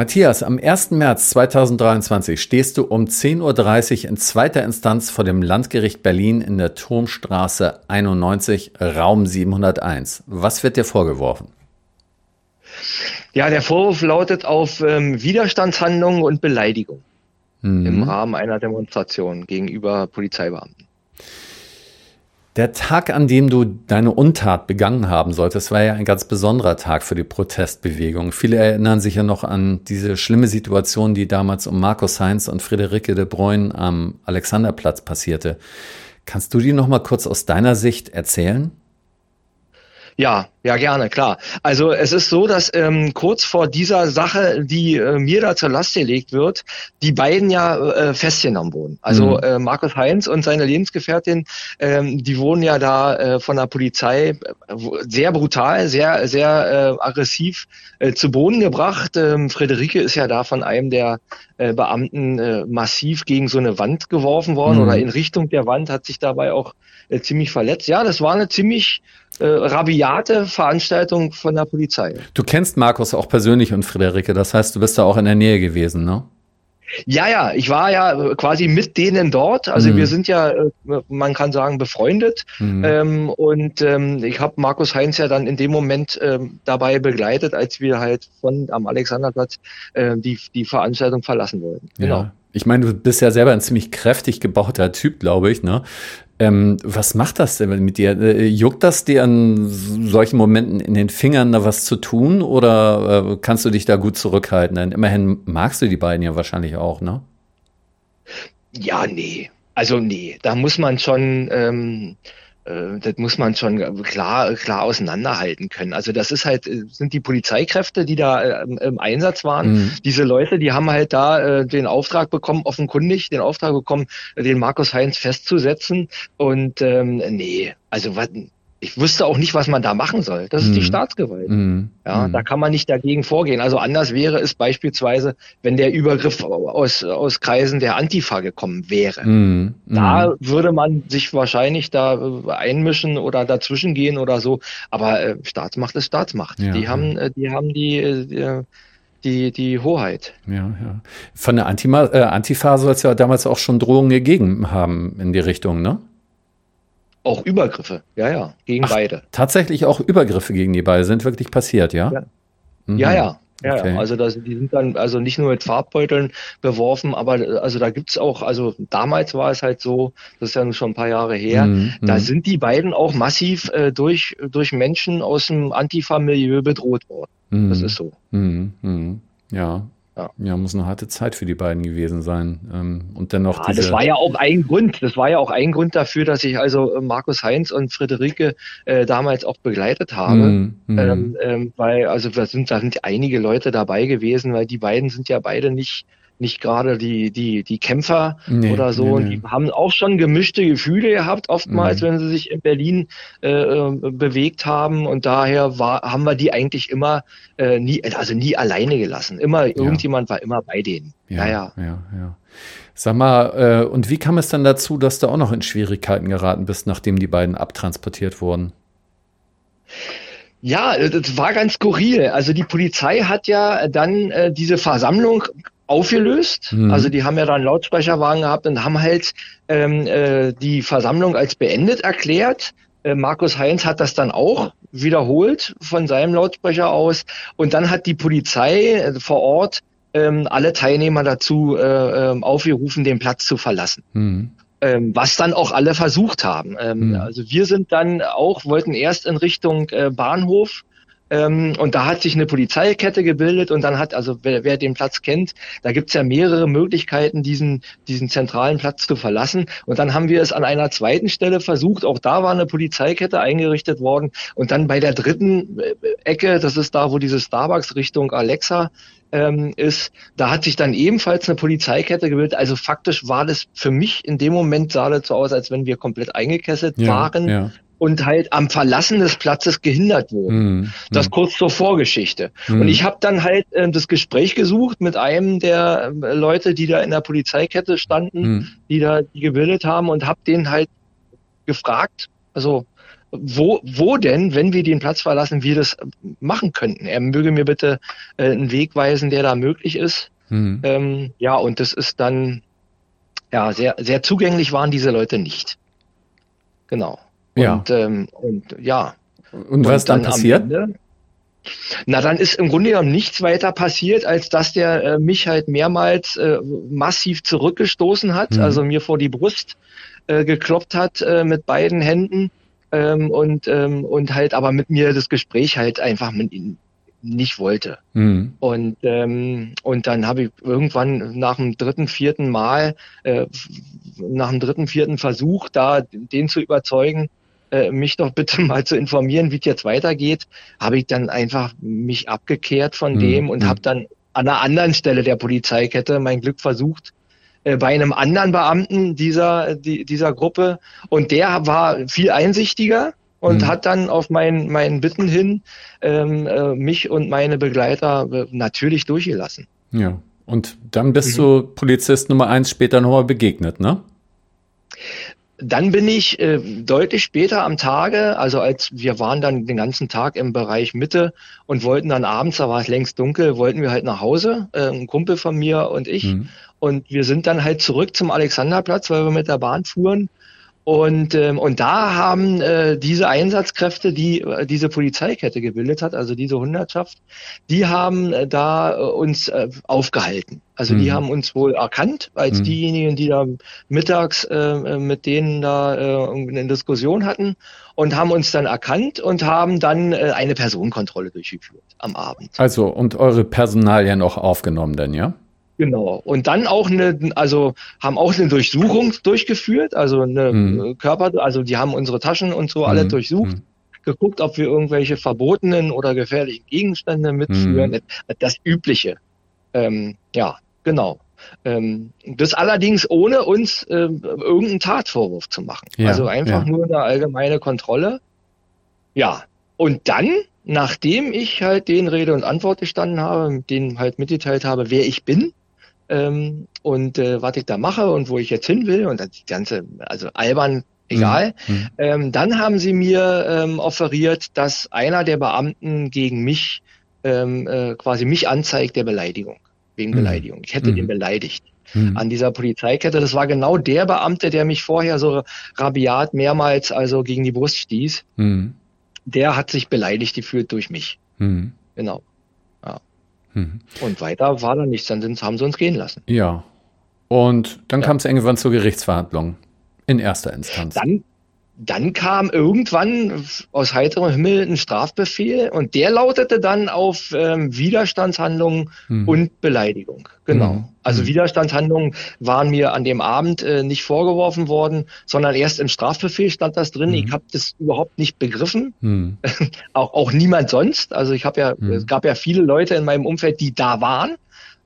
Matthias, am 1. März 2023 stehst du um 10.30 Uhr in zweiter Instanz vor dem Landgericht Berlin in der Turmstraße 91, Raum 701. Was wird dir vorgeworfen? Ja, der Vorwurf lautet auf ähm, Widerstandshandlungen und Beleidigung mhm. im Rahmen einer Demonstration gegenüber Polizeibeamten. Der Tag, an dem du deine Untat begangen haben solltest, war ja ein ganz besonderer Tag für die Protestbewegung. Viele erinnern sich ja noch an diese schlimme Situation, die damals um Markus Heinz und Friederike de Bruyne am Alexanderplatz passierte. Kannst du die noch mal kurz aus deiner Sicht erzählen? Ja, ja, gerne, klar. Also es ist so, dass ähm, kurz vor dieser Sache, die äh, mir da zur Last gelegt wird, die beiden ja äh, festgenommen wurden. Also mhm. äh, Markus Heinz und seine Lebensgefährtin, ähm, die wurden ja da äh, von der Polizei äh, sehr brutal, sehr, sehr äh, aggressiv äh, zu Boden gebracht. Ähm, Friederike ist ja da von einem der äh, Beamten äh, massiv gegen so eine Wand geworfen worden mhm. oder in Richtung der Wand, hat sich dabei auch äh, ziemlich verletzt. Ja, das war eine ziemlich äh, rabiate Veranstaltung von der Polizei. Du kennst Markus auch persönlich und Friederike, das heißt, du bist da auch in der Nähe gewesen, ne? Ja, ja, ich war ja quasi mit denen dort. Also mhm. wir sind ja, äh, man kann sagen, befreundet. Mhm. Ähm, und ähm, ich habe Markus Heinz ja dann in dem Moment ähm, dabei begleitet, als wir halt von am Alexanderplatz äh, die, die Veranstaltung verlassen wollten. Genau. Ja. Ich meine, du bist ja selber ein ziemlich kräftig gebauter Typ, glaube ich, ne? Ähm, was macht das denn mit dir? Äh, juckt das dir an solchen Momenten in den Fingern da was zu tun oder äh, kannst du dich da gut zurückhalten? Denn immerhin magst du die beiden ja wahrscheinlich auch, ne? Ja, nee. Also nee, da muss man schon ähm, äh, das muss man schon klar, klar auseinanderhalten können. Also das ist halt, äh, sind die Polizeikräfte, die da äh, im Einsatz waren. Mhm. Diese Leute, die haben halt da den Auftrag bekommen, offenkundig den Auftrag bekommen, den Markus Heinz festzusetzen. Und ähm, nee, also was, ich wüsste auch nicht, was man da machen soll. Das ist mm. die mhm. Staatsgewalt. Mm. Ja, mm. da kann man nicht dagegen vorgehen. Also anders wäre es beispielsweise, wenn der Übergriff aus, aus Kreisen der Antifa gekommen wäre. Mhm. Da würde man sich wahrscheinlich da äh, einmischen oder dazwischen gehen oder so. Aber äh, Staatsmacht ist Staatsmacht. Ja, die haben, äh, die haben die, äh, die die, die Hoheit. Ja, ja. Von der Antima, äh, Antifa soll es ja damals auch schon Drohungen gegeben haben in die Richtung, ne? Auch Übergriffe, ja, ja, gegen Ach, beide. Tatsächlich auch Übergriffe gegen die beiden sind wirklich passiert, ja? Ja, mhm. ja. ja. Ja, okay. also das, die sind dann also nicht nur mit Farbbeuteln beworfen, aber also da gibt's auch, also damals war es halt so, das ist ja schon ein paar Jahre her, mm, da mm. sind die beiden auch massiv äh, durch, durch Menschen aus dem Antifa-Milieu bedroht worden. Mm. Das ist so. Mhm, mhm. Ja, ja. ja, muss eine harte Zeit für die beiden gewesen sein. Ähm, und dennoch ja. Das war ja auch ein Grund. Das war ja auch ein Grund dafür, dass ich also äh, Markus Heinz und Friederike äh, damals auch begleitet habe. Mm, mm. Ähm, ähm, weil, also da sind, da sind einige Leute dabei gewesen, weil die beiden sind ja beide nicht nicht gerade die, die, die Kämpfer nee, oder so. Nee, nee. Die haben auch schon gemischte Gefühle gehabt, oftmals, mhm. wenn sie sich in Berlin äh, äh, bewegt haben. Und daher war, haben wir die eigentlich immer äh, nie, also nie alleine gelassen. Immer, ja. irgendjemand war immer bei denen. Ja, ja, ja. ja, ja. Sag mal, äh, und wie kam es dann dazu, dass du auch noch in Schwierigkeiten geraten bist, nachdem die beiden abtransportiert wurden? Ja, das war ganz skurril. Also die Polizei hat ja dann äh, diese Versammlung aufgelöst. Mhm. Also die haben ja dann Lautsprecherwagen gehabt und haben halt ähm, äh, die Versammlung als beendet erklärt. Äh, Markus Heinz hat das dann auch wiederholt von seinem Lautsprecher aus. Und dann hat die Polizei äh, vor Ort ähm, alle Teilnehmer dazu äh, ähm, aufgerufen, den Platz zu verlassen. Mhm. Ähm, was dann auch alle versucht haben. Ähm, mhm. Also wir sind dann auch, wollten erst in Richtung äh, Bahnhof ähm, und da hat sich eine Polizeikette gebildet und dann hat, also wer, wer den Platz kennt, da gibt's ja mehrere Möglichkeiten, diesen, diesen zentralen Platz zu verlassen. Und dann haben wir es an einer zweiten Stelle versucht. Auch da war eine Polizeikette eingerichtet worden. Und dann bei der dritten äh, Ecke, das ist da, wo diese Starbucks Richtung Alexa ähm, ist, da hat sich dann ebenfalls eine Polizeikette gebildet. Also faktisch war das für mich in dem Moment sah das so aus, als wenn wir komplett eingekesselt ja, waren. Ja und halt am Verlassen des Platzes gehindert wurden. Mhm. Das kurz zur Vorgeschichte. Mhm. Und ich habe dann halt äh, das Gespräch gesucht mit einem der äh, Leute, die da in der Polizeikette standen, die da die gebildet haben und habe den halt gefragt, also wo, wo denn, wenn wir den Platz verlassen, wir das machen könnten. Er möge mir bitte äh, einen Weg weisen, der da möglich ist. Ähm, ja, und das ist dann, ja, sehr, sehr zugänglich waren diese Leute nicht. Genau. Ja. Und, ähm, und ja. Und was und dann, dann passiert? Ende, na, dann ist im Grunde genommen nichts weiter passiert, als dass der äh, mich halt mehrmals äh, massiv zurückgestoßen hat, mhm. also mir vor die Brust äh, gekloppt hat äh, mit beiden Händen ähm, und, ähm, und halt aber mit mir das Gespräch halt einfach mit ihm nicht wollte. Mhm. Und, ähm, und dann habe ich irgendwann nach dem dritten, vierten Mal, äh, nach dem dritten, vierten Versuch, da den zu überzeugen, äh, mich doch bitte mal zu informieren, wie es jetzt weitergeht, habe ich dann einfach mich abgekehrt von mhm. dem und mhm. habe dann an einer anderen Stelle der Polizeikette mein Glück versucht, äh, bei einem anderen Beamten dieser, die, dieser Gruppe. Und der war viel einsichtiger und mhm. hat dann auf mein, meinen Bitten hin ähm, äh, mich und meine Begleiter äh, natürlich durchgelassen. Ja. Und dann bist mhm. du Polizist Nummer eins später nochmal begegnet, ne? Dann bin ich äh, deutlich später am Tage, also als wir waren dann den ganzen Tag im Bereich Mitte und wollten dann abends, da war es längst dunkel, wollten wir halt nach Hause, äh, ein Kumpel von mir und ich. Mhm. Und wir sind dann halt zurück zum Alexanderplatz, weil wir mit der Bahn fuhren. Und, ähm, und da haben äh, diese Einsatzkräfte, die äh, diese Polizeikette gebildet hat, also diese Hundertschaft, die haben äh, da äh, uns äh, aufgehalten. Also mhm. die haben uns wohl erkannt als mhm. diejenigen, die da mittags äh, äh, mit denen da äh, eine Diskussion hatten und haben uns dann erkannt und haben dann äh, eine Personenkontrolle durchgeführt am Abend. Also und eure Personalien auch aufgenommen denn, ja? Genau. Und dann auch eine, also haben auch eine Durchsuchung durchgeführt, also eine mhm. Körper, also die haben unsere Taschen und so alle mhm. durchsucht, mhm. geguckt, ob wir irgendwelche verbotenen oder gefährlichen Gegenstände mitführen, mhm. das Übliche. Ähm, ja, genau. Ähm, das allerdings ohne uns äh, irgendeinen Tatvorwurf zu machen. Ja, also einfach ja. nur eine allgemeine Kontrolle. Ja. Und dann nachdem ich halt den Rede und Antwort gestanden habe, denen halt mitgeteilt habe, wer ich bin, ähm, und äh, was ich da mache und wo ich jetzt hin will und das ganze, also albern, egal. Mhm. mhm. Ähm, dann haben sie mir ähm, offeriert, dass einer der Beamten gegen mich ähm, äh, quasi mich anzeigt der Beleidigung, wegen mhm. Beleidigung. Ich hätte mhm. den beleidigt. Mhm. An dieser Polizeikette. Das war genau der Beamte, der mich vorher so rabiat mehrmals also gegen die Brust stieß. Mhm. Der hat sich beleidigt gefühlt durch mich. Genau. Mhm. Und weiter war da nichts, dann sind, haben sie uns gehen lassen. Ja. Und dann ja. kam es irgendwann zur Gerichtsverhandlung in erster Instanz. Dann, dann kam irgendwann aus heiterem Himmel ein Strafbefehl und der lautete dann auf ähm, Widerstandshandlungen hm. und Beleidigung. Genau. Hm. Also hm. Widerstandshandlungen waren mir an dem Abend äh, nicht vorgeworfen worden, sondern erst im Strafbefehl stand das drin. Ich hm. habe das überhaupt nicht begriffen. Hm. auch, auch niemand sonst. Also ich habe ja, hm. es gab ja viele Leute in meinem Umfeld, die da waren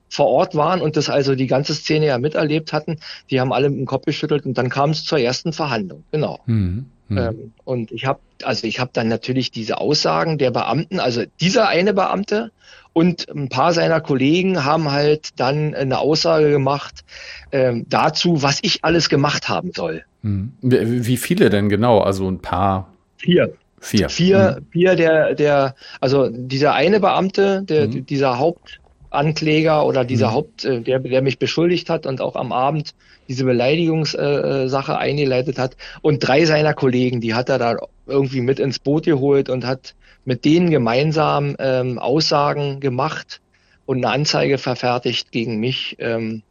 vor Ort waren und das also die ganze Szene ja miterlebt hatten, die haben alle mit dem Kopf geschüttelt und dann kam es zur ersten Verhandlung. Genau. Mhm. Mhm. Ähm, und ich habe, also ich habe dann natürlich diese Aussagen der Beamten, also dieser eine Beamte und ein paar seiner Kollegen haben halt dann eine Aussage gemacht ähm, dazu, was ich alles gemacht haben soll. Mhm. Wie viele denn genau? Also ein paar? Vier. Vier. Vier, mhm. vier der, der, also dieser eine Beamte, der, mhm. dieser Haupt, Ankläger oder dieser mhm. Haupt, äh, der, der mich beschuldigt hat und auch am Abend diese Beleidigungssache äh, eingeleitet hat. Und drei seiner Kollegen, die hat er da irgendwie mit ins Boot geholt und hat mit denen gemeinsam ähm, Aussagen gemacht und eine Anzeige verfertigt gegen mich. Ähm,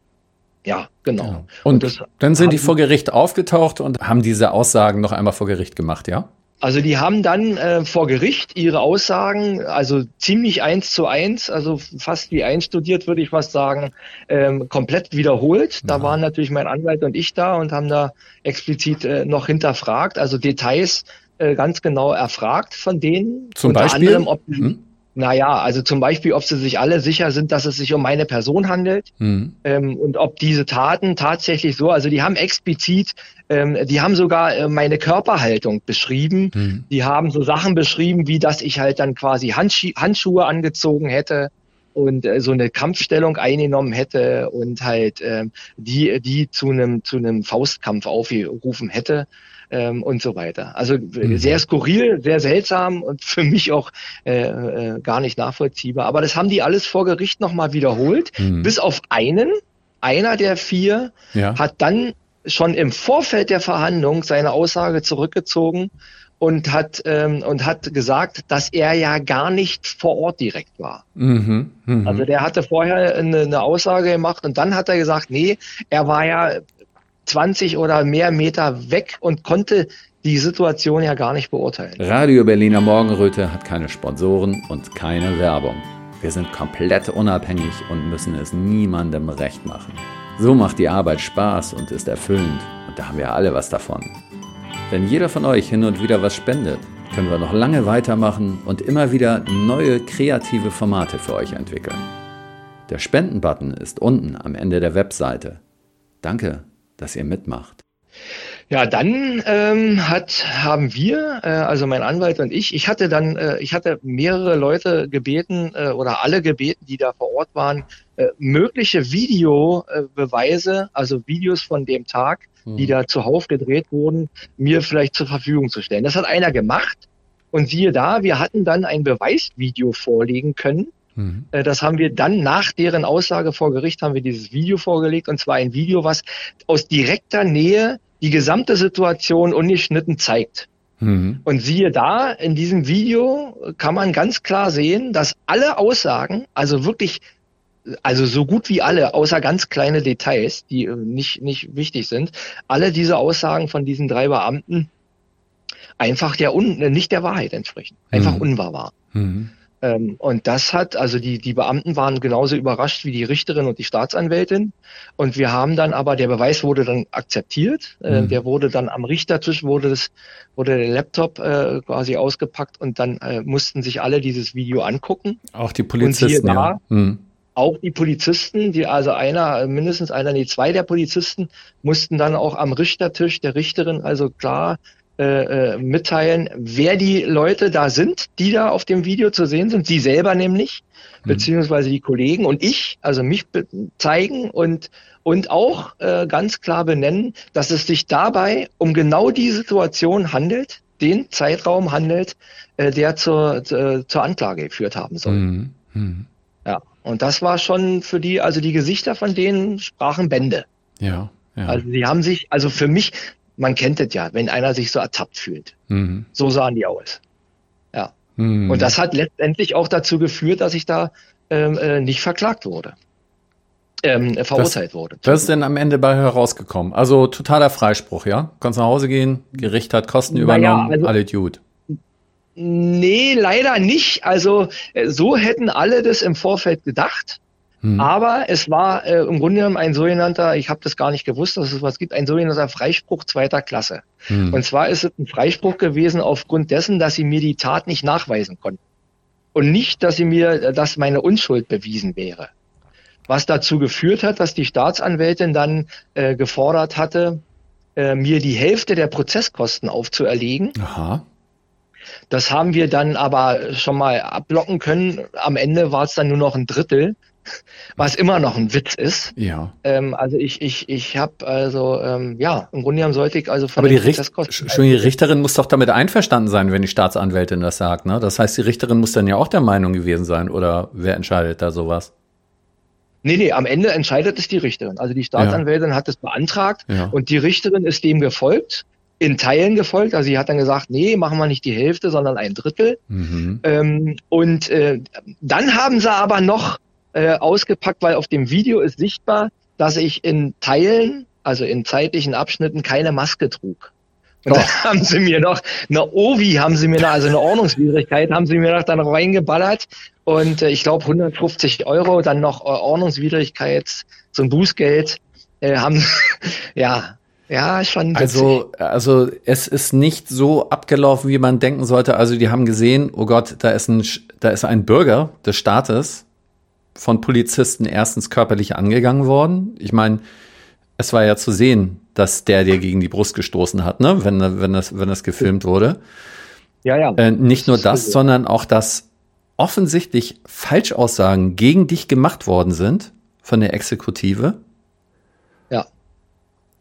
ja, genau. genau. Und, und dann sind die vor Gericht aufgetaucht und haben diese Aussagen noch einmal vor Gericht gemacht, ja? Also die haben dann äh, vor Gericht ihre Aussagen, also ziemlich eins zu eins, also fast wie einstudiert, würde ich fast sagen, ähm, komplett wiederholt. Da waren natürlich mein Anwalt und ich da und haben da explizit äh, noch hinterfragt, also Details äh, ganz genau erfragt von denen. Zum Beispiel? Anderem, ob, hm? Naja, also zum Beispiel, ob sie sich alle sicher sind, dass es sich um meine Person handelt mhm. ähm, und ob diese Taten tatsächlich so, also die haben explizit, ähm, die haben sogar äh, meine Körperhaltung beschrieben. Mhm. Die haben so Sachen beschrieben, wie dass ich halt dann quasi Handschu Handschuhe angezogen hätte und äh, so eine Kampfstellung eingenommen hätte und halt ähm, die die zu einem zu einem Faustkampf aufgerufen hätte ähm, und so weiter. Also mhm. sehr skurril, sehr seltsam und für mich auch äh, äh, gar nicht nachvollziehbar. Aber das haben die alles vor Gericht nochmal wiederholt, mhm. bis auf einen. Einer der vier ja. hat dann schon im Vorfeld der Verhandlung seine Aussage zurückgezogen und hat ähm, und hat gesagt, dass er ja gar nicht vor Ort direkt war. Mhm, mh. Also der hatte vorher eine, eine, Aussage gemacht und dann hat er gesagt, nee, er war ja 20 oder mehr Meter weg und konnte die Situation ja gar nicht beurteilen. Radio Berliner Morgenröte hat keine Sponsoren und keine Werbung. Wir sind komplett unabhängig und müssen es niemandem recht machen. So macht die Arbeit Spaß und ist erfüllend und da haben wir alle was davon. Wenn jeder von euch hin und wieder was spendet, können wir noch lange weitermachen und immer wieder neue kreative Formate für euch entwickeln. Der Spendenbutton ist unten am Ende der Webseite. Danke dass ihr mitmacht? Ja, dann ähm, hat, haben wir, äh, also mein Anwalt und ich, ich hatte dann, äh, ich hatte mehrere Leute gebeten äh, oder alle gebeten, die da vor Ort waren, äh, mögliche Videobeweise, also Videos von dem Tag, hm. die da zuhauf gedreht wurden, mir vielleicht zur Verfügung zu stellen. Das hat einer gemacht und siehe da, wir hatten dann ein Beweisvideo vorlegen können Mhm. Äh, das haben wir dann nach deren Aussage vor Gericht haben wir dieses Video vorgelegt und zwar ein Video, was aus direkter Nähe die gesamte Situation ungeschnitten zeigt. Mhm. Und siehe da, in diesem Video kann man ganz klar sehen, dass alle Aussagen, also wirklich, also so gut wie alle, außer ganz kleine Details, die äh, nicht, nicht wichtig sind, alle diese Aussagen von diesen drei Beamten einfach der un, nicht der Wahrheit entsprechen, einfach mhm. unwahr waren. Mhm. Ähm, und das hat, also die, die Beamten waren genauso überrascht wie die Richterin und die Staatsanwältin. Und wir haben dann aber, der Beweis wurde dann akzeptiert. Äh, mhm. der wurde dann am Richtertisch, wurde das, wurde der Laptop äh, quasi ausgepackt und dann äh, mussten sich alle dieses Video angucken. Auch die Polizisten, da, ja. Mhm. Auch die Polizisten, die also einer, mindestens einer, nee, zwei der Polizisten mussten dann auch am Richtertisch der Richterin also klar äh, äh, mitteilen, wer die Leute da sind, die da auf dem Video zu sehen sind. Sie selber nämlich, mhm. beziehungsweise die Kollegen und ich, also mich zeigen und und auch äh, ganz klar benennen, dass es sich dabei um genau die Situation handelt, den Zeitraum handelt, äh, der zur, äh, zur Anklage geführt haben soll. Mhm. Mhm. Ja, und das war schon für die, also die Gesichter von denen sprachen Bände. Ja. Ja. Also sie haben sich, also für mich, man kennt es ja, wenn einer sich so ertappt fühlt. Mhm. So sahen die aus. Ja. Mhm. Und das hat letztendlich auch dazu geführt, dass ich da ähm, äh, nicht verklagt wurde. Ähm, verurteilt was, wurde. Was ist denn am Ende bei herausgekommen? Also totaler Freispruch, ja? Kannst nach Hause gehen, Gericht hat Kosten übernommen, also, alle gut. Nee, leider nicht. Also äh, so hätten alle das im Vorfeld gedacht. Mhm. Aber es war äh, im Grunde genommen ein sogenannter, ich habe das gar nicht gewusst, dass es was gibt, ein sogenannter Freispruch zweiter Klasse. Mhm. Und zwar ist es ein Freispruch gewesen aufgrund dessen, dass sie mir die Tat nicht nachweisen konnten. Und nicht, dass sie mir, dass meine Unschuld bewiesen wäre. Was dazu geführt hat, dass die Staatsanwältin dann äh, gefordert hatte, äh, mir die Hälfte der Prozesskosten aufzuerlegen. Aha. Das haben wir dann aber schon mal abblocken können. Am Ende war es dann nur noch ein Drittel was immer noch ein Witz ist. Ja. Ähm, also ich, ich, ich habe also, ähm, ja, im Grunde genommen sollte ich also von Aber die, Richt schon die Richterin muss doch damit einverstanden sein, wenn die Staatsanwältin das sagt, ne? Das heißt, die Richterin muss dann ja auch der Meinung gewesen sein, oder wer entscheidet da sowas? Nee, nee, am Ende entscheidet es die Richterin. Also die Staatsanwältin ja. hat es beantragt ja. und die Richterin ist dem gefolgt, in Teilen gefolgt. Also sie hat dann gesagt, nee, machen wir nicht die Hälfte, sondern ein Drittel. Mhm. Ähm, und äh, dann haben sie aber noch äh, ausgepackt, weil auf dem Video ist sichtbar, dass ich in Teilen, also in zeitlichen Abschnitten, keine Maske trug. Und oh. dann haben sie mir noch eine Ovi, haben sie mir noch, also eine Ordnungswidrigkeit, haben sie mir noch dann reingeballert. Und äh, ich glaube 150 Euro, dann noch äh, Ordnungswidrigkeit, so ein Bußgeld, äh, haben, ja, Ja, schon. Also, also es ist nicht so abgelaufen, wie man denken sollte. Also die haben gesehen, oh Gott, da ist ein, da ist ein Bürger des Staates von Polizisten erstens körperlich angegangen worden. Ich meine, es war ja zu sehen, dass der dir gegen die Brust gestoßen hat, ne? wenn, wenn, das, wenn das gefilmt wurde. Ja, ja. Äh, nicht nur das, sondern auch, dass offensichtlich Falschaussagen gegen dich gemacht worden sind von der Exekutive. Ja.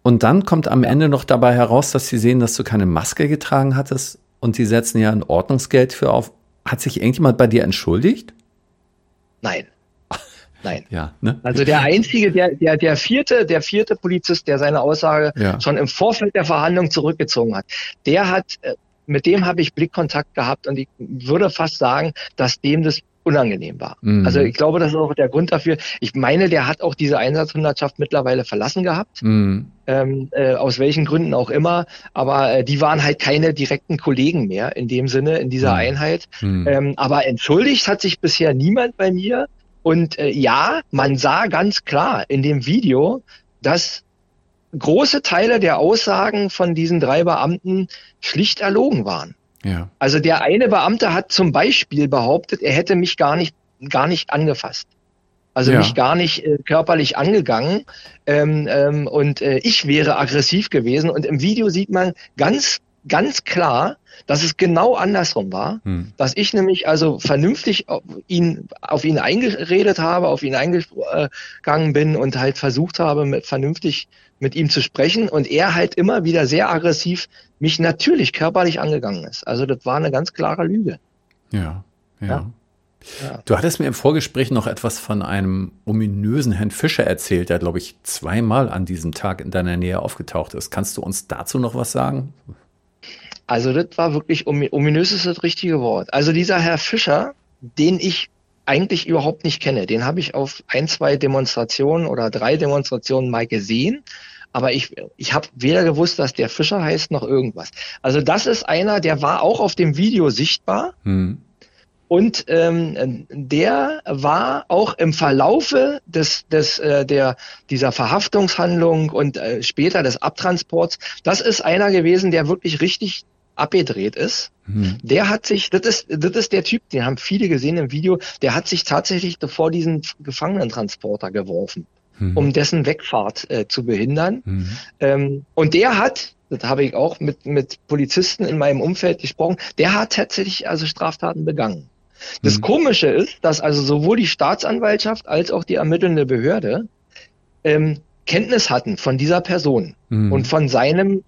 Und dann kommt am Ende noch dabei heraus, dass sie sehen, dass du keine Maske getragen hattest und die setzen ja ein Ordnungsgeld für auf. Hat sich irgendjemand bei dir entschuldigt? Nein. Nein. Ja, ne? Also der einzige, der, der, der vierte, der vierte Polizist, der seine Aussage ja. schon im Vorfeld der Verhandlung zurückgezogen hat, der hat, äh, mit dem habe ich Blickkontakt gehabt und ich würde fast sagen, dass dem das unangenehm war. Mhm. Also ich glaube, das ist auch der Grund dafür. Ich meine, der hat auch diese Einsatzhundertschaft mittlerweile verlassen gehabt. Mhm. Ähm, äh, aus welchen Gründen auch immer. Aber äh, die waren halt keine direkten Kollegen mehr in dem Sinne, in dieser mhm. Einheit. Mhm. Ähm, aber entschuldigt hat sich bisher niemand bei mir. Und äh, ja, man sah ganz klar in dem Video, dass große Teile der Aussagen von diesen drei Beamten schlicht erlogen waren. Ja. Also der eine Beamte hat zum Beispiel behauptet, er hätte mich gar nicht, gar nicht angefasst. Also ja. mich gar nicht äh, körperlich angegangen ähm, ähm, und äh, ich wäre aggressiv gewesen. Und im Video sieht man ganz, ganz klar, dass es genau andersrum war, hm. dass ich nämlich also vernünftig auf ihn, auf ihn eingeredet habe, auf ihn eingegangen bin und halt versucht habe, mit, vernünftig mit ihm zu sprechen und er halt immer wieder sehr aggressiv mich natürlich körperlich angegangen ist. Also das war eine ganz klare Lüge. Ja, ja. ja. Ja. Du hattest mir im Vorgespräch noch etwas von einem ominösen Herrn Fischer erzählt, der, glaube ich, zweimal an diesem Tag in deiner Nähe aufgetaucht ist. Kannst du uns dazu noch was sagen? Also das war wirklich, ominös ist das richtige Wort. Also dieser Herr Fischer, den ich eigentlich überhaupt nicht kenne, den habe ich auf ein, zwei Demonstrationen oder drei Demonstrationen mal gesehen. Aber ich, ich habe weder gewusst, dass der Fischer heißt, noch irgendwas. Also das ist einer, der war auch auf dem Video sichtbar. Hm. Und ähm, der war auch im Verlaufe des, des, äh, der, dieser Verhaftungshandlung und äh, später des Abtransports, das ist einer gewesen, der wirklich richtig abgedreht ist. Mhm. Der hat sich, das ist, das ist der Typ, den haben viele gesehen im Video, der hat sich tatsächlich vor diesen Gefangenentransporter geworfen, mhm. um dessen Wegfahrt äh, zu behindern. Mhm. Ähm, und der hat, das habe ich auch mit, mit Polizisten in meinem Umfeld gesprochen, der hat tatsächlich also Straftaten begangen. Das mhm. Komische ist, dass also sowohl die Staatsanwaltschaft als auch die ermittelnde Behörde ähm, Kenntnis hatten von dieser Person mhm. und von seinem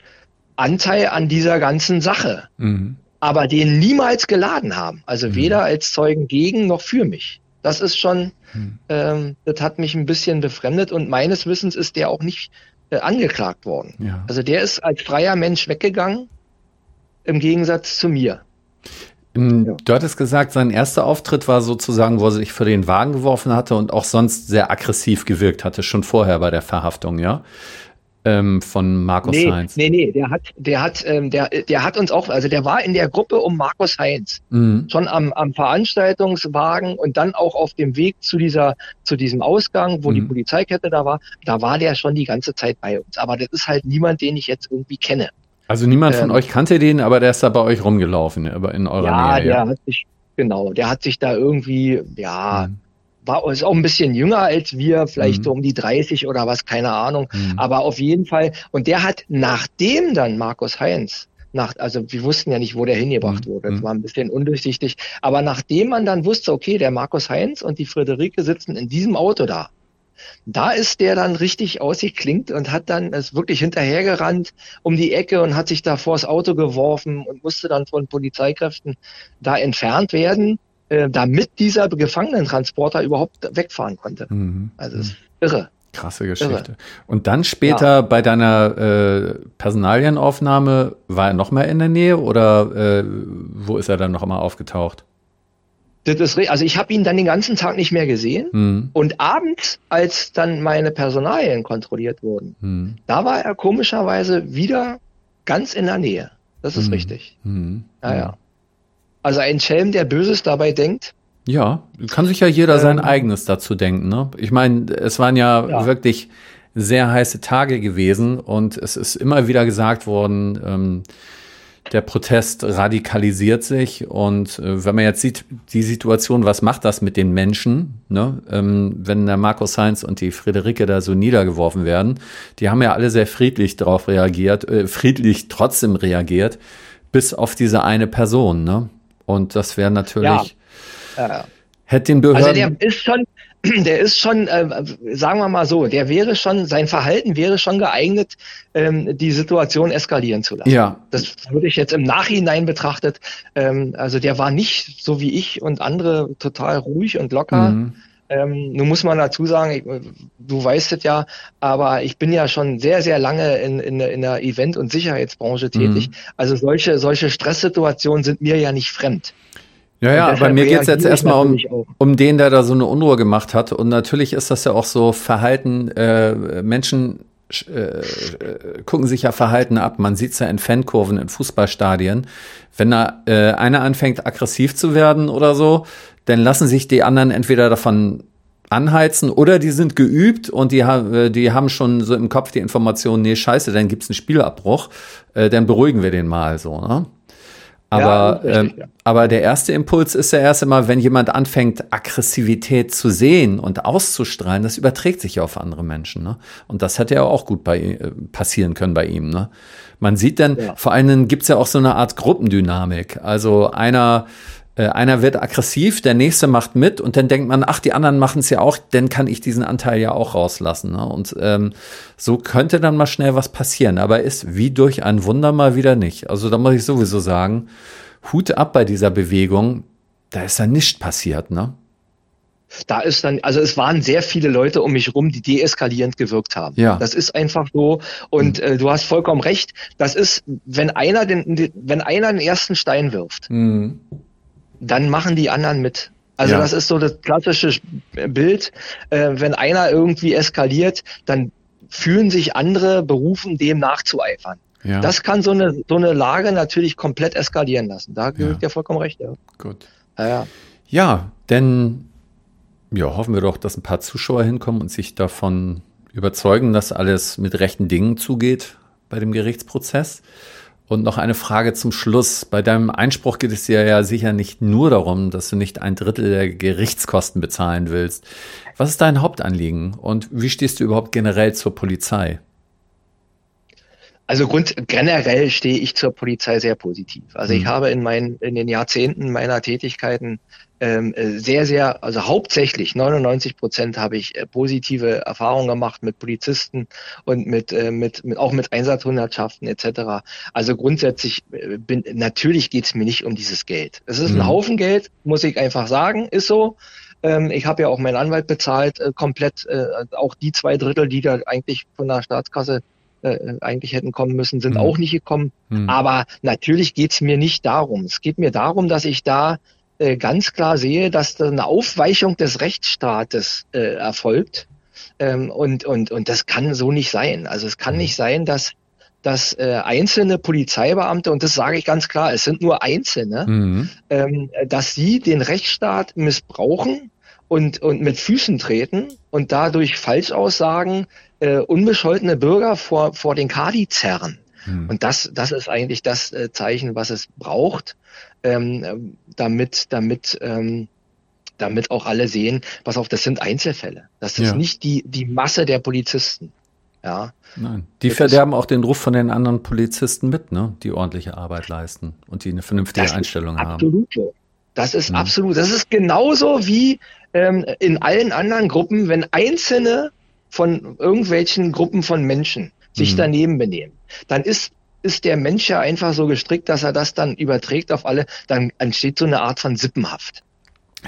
Anteil an dieser ganzen Sache, mhm. aber den niemals geladen haben. Also mhm. weder als Zeugen gegen noch für mich. Das ist schon, mhm. ähm, das hat mich ein bisschen befremdet und meines Wissens ist der auch nicht äh, angeklagt worden. Ja. Also der ist als freier Mensch weggegangen, im Gegensatz zu mir. Du hattest gesagt, sein erster Auftritt war sozusagen, wo er sich für den Wagen geworfen hatte und auch sonst sehr aggressiv gewirkt hatte, schon vorher bei der Verhaftung, ja? Ähm, von Markus nee, Heinz. Nee, nee, der hat, der hat, ähm, der, der hat uns auch, also der war in der Gruppe um Markus Heinz. Mhm. Schon am, am Veranstaltungswagen und dann auch auf dem Weg zu dieser, zu diesem Ausgang, wo mhm. die Polizeikette da war, da war der schon die ganze Zeit bei uns. Aber das ist halt niemand, den ich jetzt irgendwie kenne. Also niemand ähm, von euch kannte den, aber der ist da bei euch rumgelaufen, aber in eurer ja, Nähe. Ja, der hat sich, genau, der hat sich da irgendwie, ja, mhm war ist auch ein bisschen jünger als wir, vielleicht mhm. so um die 30 oder was, keine Ahnung. Mhm. Aber auf jeden Fall. Und der hat nachdem dann Markus Heinz nach, also wir wussten ja nicht, wo der hingebracht mhm. wurde. Das mhm. war ein bisschen undurchsichtig. Aber nachdem man dann wusste, okay, der Markus Heinz und die Friederike sitzen in diesem Auto da, da ist der dann richtig ausgeklingt und hat dann ist wirklich hinterhergerannt um die Ecke und hat sich da vors Auto geworfen und musste dann von Polizeikräften da entfernt werden äh, damit dieser Gefangenentransporter überhaupt wegfahren konnte. Mhm. Also das ist irre. Krasse Geschichte. Irre. Und dann später ja. bei deiner äh, Personalienaufnahme war er noch mal in der Nähe oder äh, wo ist er dann noch einmal aufgetaucht? Das ist, also ich habe ihn dann den ganzen Tag nicht mehr gesehen mhm. und abends, als dann meine Personalien kontrolliert wurden, mhm. da war er komischerweise wieder ganz in der Nähe. Das ist mhm. richtig. Mhm. Also ein Schelm, der Böses dabei denkt. Ja, kann sich ja jeder ähm, sein eigenes dazu denken. Ne? Ich meine, es waren ja, ja, wirklich sehr heiße Tage gewesen und es ist immer wieder gesagt worden, ähm, der Protest radikalisiert sich und äh, wenn man jetzt sieht, die Situation, was macht das mit den Menschen, ne? ähm, wenn der Markus Heinz und die Friederike da so niedergeworfen werden, die haben ja alle sehr friedlich darauf reagiert, äh, friedlich trotzdem reagiert, bis auf diese eine Person. Ne? Und das wäre natürlich, ja. Ja. hätte den Behörden... Also der ist schon, der ist schon, äh, sagen wir mal so, der wäre schon, sein Verhalten wäre schon geeignet, ähm, die Situation eskalieren zu lassen. Ja. Das würde ich jetzt im Nachhinein betrachtet. Ähm, also der war nicht so wie ich und andere total ruhig und locker. Mhm. Ähm, nun muss man dazu sagen, ich, du weißt es ja, aber ich bin ja schon sehr, sehr lange in, in, in der Event- und Sicherheitsbranche tätig. Mhm. Also solche, solche Stresssituationen sind mir ja nicht fremd. Ja, ja, aber mir geht es jetzt erstmal um, um den, der da so eine Unruhe gemacht hat. Und natürlich ist das ja auch so Verhalten, äh, Menschen äh, äh, gucken sich ja Verhalten ab. Man sieht es ja in Fankurven, in Fußballstadien. Wenn da äh, einer anfängt, aggressiv zu werden oder so, dann lassen sich die anderen entweder davon anheizen oder die sind geübt und die, haben die haben schon so im Kopf die Information, nee, scheiße, dann gibt's einen Spielabbruch, äh, dann beruhigen wir den mal so. Ne? Aber, ja, richtig, ähm, ja. aber der erste Impuls ist ja erst immer, wenn jemand anfängt, Aggressivität zu sehen und auszustrahlen, das überträgt sich ja auf andere Menschen. Ne? Und das hätte ja auch gut bei, äh, passieren können bei ihm. Ne? Man sieht dann, ja. vor allem gibt's ja auch so eine Art Gruppendynamik. Also einer äh, einer wird aggressiv, der nächste macht mit und dann denkt man, ach, die anderen machen es ja auch, dann kann ich diesen Anteil ja auch rauslassen. Ne? Und ähm, so könnte dann mal schnell was passieren, aber ist wie durch ein Wunder mal wieder nicht. Also da muss ich sowieso sagen, Hut ab bei dieser Bewegung, da ist ja nichts passiert, ne? da ist dann, also es waren sehr viele Leute um mich rum, die deeskalierend gewirkt haben. Ja. Das ist einfach so. Und mhm. äh, du hast vollkommen recht. Das ist, wenn einer den, wenn einer den ersten Stein wirft, mhm dann machen die anderen mit. Also ja. das ist so das klassische Bild. Äh, wenn einer irgendwie eskaliert, dann fühlen sich andere berufen, dem nachzueifern. Ja. Das kann so eine, so eine Lage natürlich komplett eskalieren lassen. Da gebe ich dir vollkommen recht. Ja. Gut. Ja, ja. ja, denn ja, hoffen wir doch, dass ein paar Zuschauer hinkommen und sich davon überzeugen, dass alles mit rechten Dingen zugeht bei dem Gerichtsprozess. Und noch eine Frage zum Schluss. Bei deinem Einspruch geht es dir ja sicher nicht nur darum, dass du nicht ein Drittel der Gerichtskosten bezahlen willst. Was ist dein Hauptanliegen und wie stehst du überhaupt generell zur Polizei? Also grund, generell stehe ich zur Polizei sehr positiv. Also mhm. ich habe in meinen in den Jahrzehnten meiner Tätigkeiten ähm, äh, sehr, sehr, also hauptsächlich 99 Prozent habe ich äh, positive Erfahrungen gemacht mit Polizisten und mit, äh, mit, mit auch mit Einsatzhundertschaften etc. Also grundsätzlich äh, bin natürlich geht es mir nicht um dieses Geld. Es ist mhm. ein Haufen Geld, muss ich einfach sagen, ist so. Ähm, ich habe ja auch meinen Anwalt bezahlt, komplett, auch die zwei Drittel, die da eigentlich von der Staatskasse äh, eigentlich hätten kommen müssen, sind mhm. auch nicht gekommen. Mhm. Aber natürlich geht es mir nicht darum. Es geht mir darum, dass ich da äh, ganz klar sehe, dass da eine Aufweichung des Rechtsstaates äh, erfolgt. Ähm, und, und, und das kann so nicht sein. Also es kann mhm. nicht sein, dass dass äh, einzelne Polizeibeamte, und das sage ich ganz klar, es sind nur einzelne, mhm. ähm, dass sie den Rechtsstaat missbrauchen und, und mit Füßen treten und dadurch Falschaussagen äh, unbescholtene Bürger vor, vor den Kadi zerren. Hm. Und das, das ist eigentlich das äh, Zeichen, was es braucht, ähm, damit, damit, ähm, damit auch alle sehen, pass auf, das sind Einzelfälle. Das ist ja. nicht die, die Masse der Polizisten. Ja. Nein. Die das verderben auch den Ruf von den anderen Polizisten mit, ne? die ordentliche Arbeit leisten und die eine vernünftige Einstellung haben. Absolut. Das ist mhm. absolut. Das ist genauso wie ähm, in allen anderen Gruppen, wenn Einzelne von irgendwelchen Gruppen von Menschen sich mhm. daneben benehmen, dann ist ist der Mensch ja einfach so gestrickt, dass er das dann überträgt auf alle, dann entsteht so eine Art von Sippenhaft.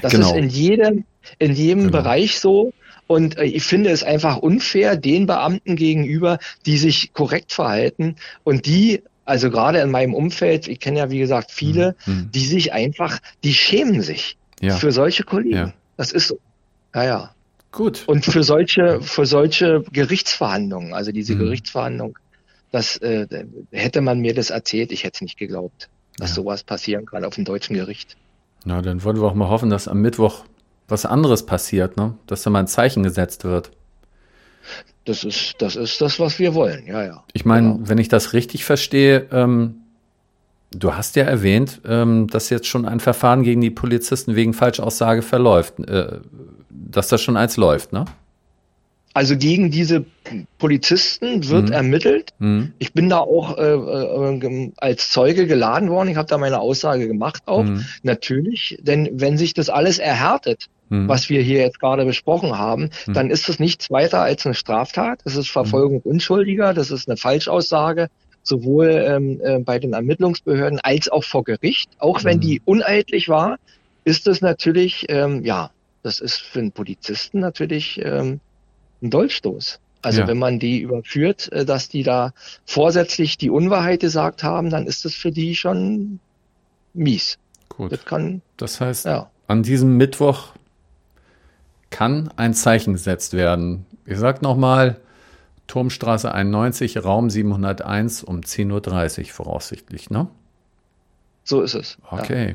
Das genau. ist in jedem, in jedem genau. Bereich so. Und äh, ich finde es einfach unfair den Beamten gegenüber, die sich korrekt verhalten und die, also gerade in meinem Umfeld, ich kenne ja wie gesagt viele, mhm. mhm. die sich einfach, die schämen sich ja. für solche Kollegen. Ja. Das ist so. Naja. Gut. Und für solche, für solche Gerichtsverhandlungen, also diese mhm. Gerichtsverhandlung, das äh, hätte man mir das erzählt, ich hätte es nicht geglaubt, dass ja. sowas passieren kann auf dem deutschen Gericht. Na, dann wollen wir auch mal hoffen, dass am Mittwoch was anderes passiert, ne? Dass da mal ein Zeichen gesetzt wird. Das ist, das ist das, was wir wollen, ja, ja. Ich meine, genau. wenn ich das richtig verstehe, ähm, du hast ja erwähnt, ähm, dass jetzt schon ein Verfahren gegen die Polizisten wegen Falschaussage verläuft, äh, dass das schon eins läuft, ne? Also gegen diese Polizisten wird mhm. ermittelt. Mhm. Ich bin da auch äh, äh, als Zeuge geladen worden. Ich habe da meine Aussage gemacht auch. Mhm. Natürlich, denn wenn sich das alles erhärtet, mhm. was wir hier jetzt gerade besprochen haben, mhm. dann ist es nichts weiter als eine Straftat. Das ist Verfolgung mhm. Unschuldiger, das ist eine Falschaussage, sowohl ähm, äh, bei den Ermittlungsbehörden als auch vor Gericht. Auch wenn die uneidlich war, ist es natürlich, ähm, ja, das ist für einen Polizisten natürlich ähm, ein Dolchstoß. Also ja. wenn man die überführt, äh, dass die da vorsätzlich die Unwahrheit gesagt haben, dann ist das für die schon mies. Gut. Das, kann, das heißt, ja. an diesem Mittwoch kann ein Zeichen gesetzt werden. Ich sag nochmal, Turmstraße 91, Raum 701 um 10.30 Uhr voraussichtlich, ne? So ist es. Okay. Ja.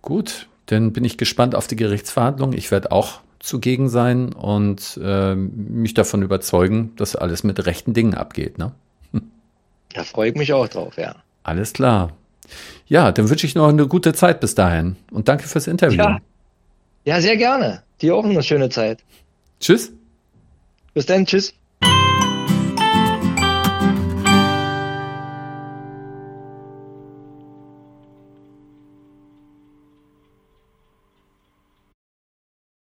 Gut, dann bin ich gespannt auf die Gerichtsverhandlung. Ich werde auch zugegen sein und äh, mich davon überzeugen, dass alles mit rechten Dingen abgeht. Ne? Da freue ich mich auch drauf, ja. Alles klar. Ja, dann wünsche ich noch eine gute Zeit bis dahin und danke fürs Interview. Ja, ja sehr gerne. Dir auch eine schöne Zeit. Tschüss. Bis dann, tschüss.